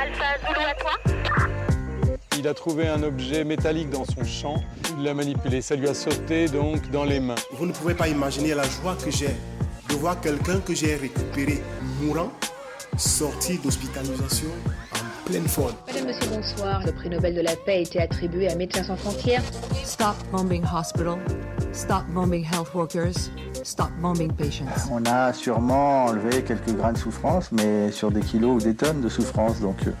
Alpha Zulu à toi. Il a trouvé un objet métallique dans son champ, il l'a manipulé, ça lui a sauté donc dans les mains. Vous ne pouvez pas imaginer la joie que j'ai de voir quelqu'un que j'ai récupéré mourant, sorti d'hospitalisation en pleine forme. Madame, Monsieur, bonsoir. Le prix Nobel de la paix a été attribué à Médecins sans frontières. Stop bombing hospital. Stop bombing health workers. Stop bombing patients. On a sûrement enlevé quelques grains de souffrance, mais sur des kilos ou des tonnes de souffrance. Donc, euh,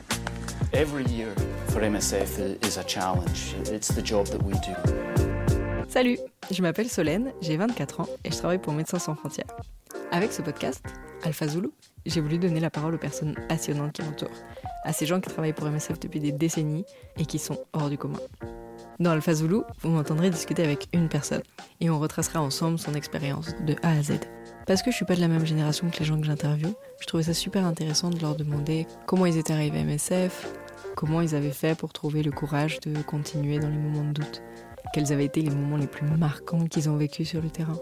Every year for MSF is a challenge. It's the job that we do. Salut, je m'appelle Solène, j'ai 24 ans et je travaille pour Médecins sans frontières. Avec ce podcast, Alpha Zulu, j'ai voulu donner la parole aux personnes passionnantes qui m'entourent, à ces gens qui travaillent pour MSF depuis des décennies et qui sont hors du commun. Dans Alpha Zulu, vous m'entendrez discuter avec une personne et on retracera ensemble son expérience de A à Z. Parce que je suis pas de la même génération que les gens que j'interviewe, je trouvais ça super intéressant de leur demander comment ils étaient arrivés à MSF, comment ils avaient fait pour trouver le courage de continuer dans les moments de doute, quels avaient été les moments les plus marquants qu'ils ont vécu sur le terrain,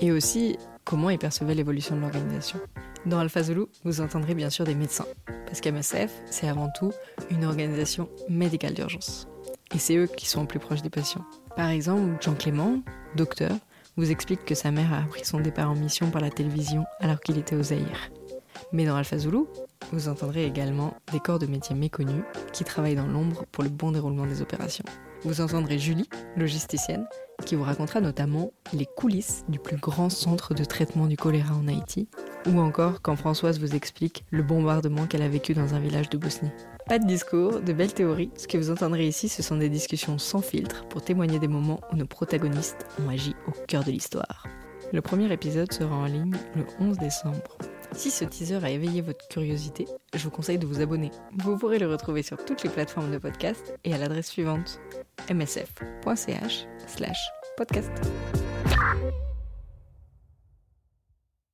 et aussi comment ils percevaient l'évolution de l'organisation. Dans Alpha Zulu, vous entendrez bien sûr des médecins, parce qu'MSF, c'est avant tout une organisation médicale d'urgence. Et c'est eux qui sont plus proches des patients. Par exemple, Jean Clément, docteur, vous explique que sa mère a appris son départ en mission par la télévision alors qu'il était au Zaïre. Mais dans Alpha Zulu, vous entendrez également des corps de métiers méconnus qui travaillent dans l'ombre pour le bon déroulement des opérations. Vous entendrez Julie, logisticienne, qui vous racontera notamment les coulisses du plus grand centre de traitement du choléra en Haïti, ou encore quand Françoise vous explique le bombardement qu'elle a vécu dans un village de Bosnie. Pas de discours, de belles théories, ce que vous entendrez ici ce sont des discussions sans filtre pour témoigner des moments où nos protagonistes ont agi au cœur de l'histoire. Le premier épisode sera en ligne le 11 décembre. Si ce teaser a éveillé votre curiosité, je vous conseille de vous abonner. Vous pourrez le retrouver sur toutes les plateformes de podcast et à l'adresse suivante msf.ch slash podcast.